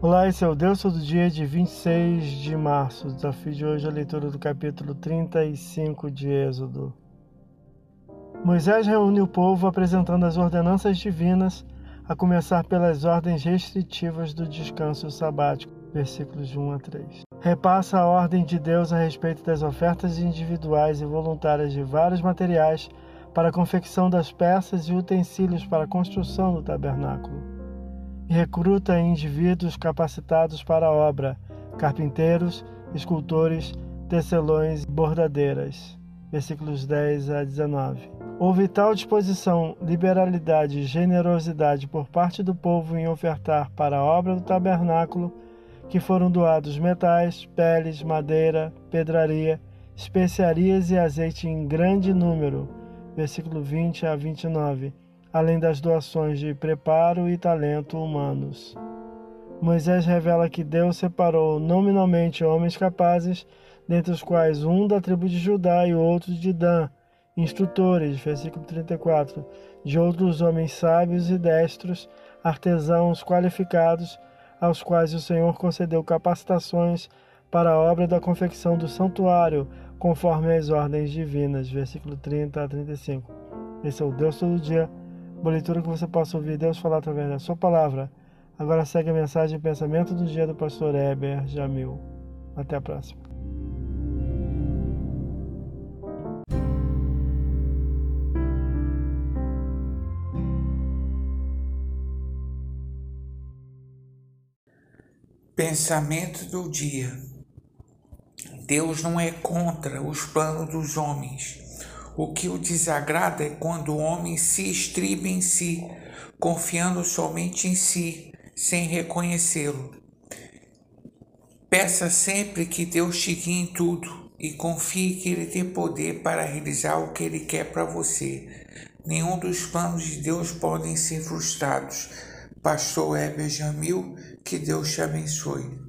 Olá, esse é o Deus Todo Dia de 26 de março. O desafio de hoje é a leitura do capítulo 35 de Êxodo. Moisés reúne o povo apresentando as ordenanças divinas, a começar pelas ordens restritivas do descanso sabático, versículos de 1 a 3. Repassa a ordem de Deus a respeito das ofertas individuais e voluntárias de vários materiais para a confecção das peças e utensílios para a construção do tabernáculo e recruta indivíduos capacitados para a obra, carpinteiros, escultores, tecelões e bordadeiras. Versículos 10 a 19. Houve tal disposição, liberalidade e generosidade por parte do povo em ofertar para a obra do tabernáculo que foram doados metais, peles, madeira, pedraria, especiarias e azeite em grande número. Versículo 20 a 29 além das doações de preparo e talento humanos. Moisés revela que Deus separou nominalmente homens capazes, dentre os quais um da tribo de Judá e outro de Dan, instrutores, versículo 34, de outros homens sábios e destros, artesãos qualificados, aos quais o Senhor concedeu capacitações para a obra da confecção do santuário, conforme as ordens divinas. Versículo 30 a 35. Esse é o Deus todo dia Boa leitura que você possa ouvir Deus falar através da sua palavra. Agora segue a mensagem e pensamento do dia do pastor Heber Jamil. Até a próxima. Pensamento do dia. Deus não é contra os planos dos homens o que o desagrada é quando o homem se estriba em si, confiando somente em si, sem reconhecê-lo. Peça sempre que Deus te guie em tudo e confie que Ele tem poder para realizar o que Ele quer para você. Nenhum dos planos de Deus podem ser frustrados. Pastor Heber Jamil, que Deus te abençoe.